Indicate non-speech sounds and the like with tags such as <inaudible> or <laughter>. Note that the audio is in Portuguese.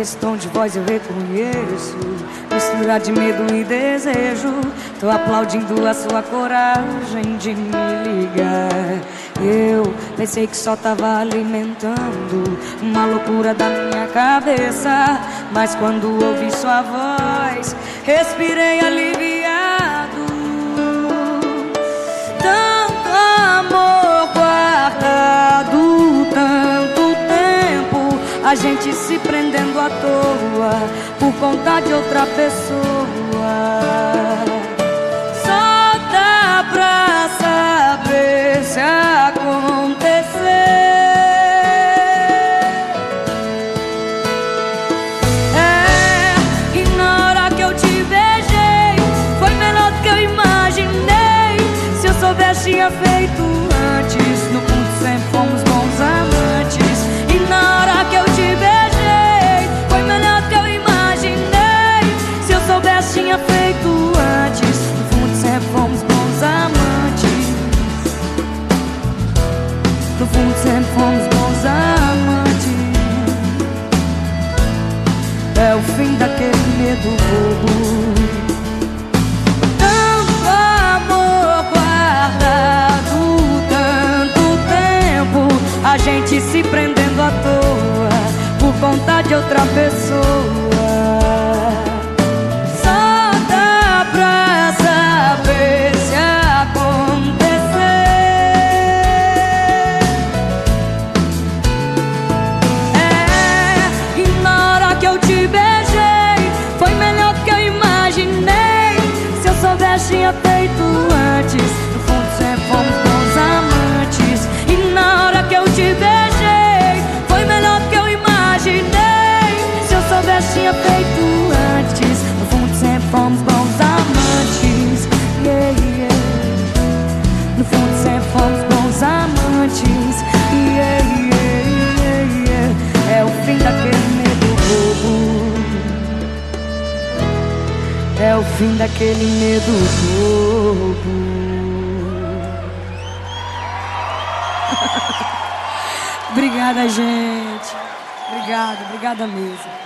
esse tom de voz eu reconheço. Mistura de medo e desejo. Tô aplaudindo a sua coragem de me ligar. Eu pensei que só tava alimentando Uma loucura da minha cabeça. Mas quando ouvi sua voz Respirei aliviado. Tanto amor guardado Tanto tempo A gente se toa Por conta de outra pessoa. Só dá pra saber se acontecer. É, e na hora que eu te beijei Foi melhor do que eu imaginei. Se eu soubesse tinha feito fomos bons amantes é o fim daquele medo bobo. Tanto amor guardado, tanto tempo, a gente se prendendo à toa por conta de outra pessoa. Soubesse, tinha feito antes. No fundo, sempre fomos bons amantes. E na hora que eu te beijei, foi melhor do que eu imaginei. Se eu soubesse, tinha feito antes. É o fim daquele medo bobo <laughs> Obrigada, gente. Obrigada, obrigada mesmo.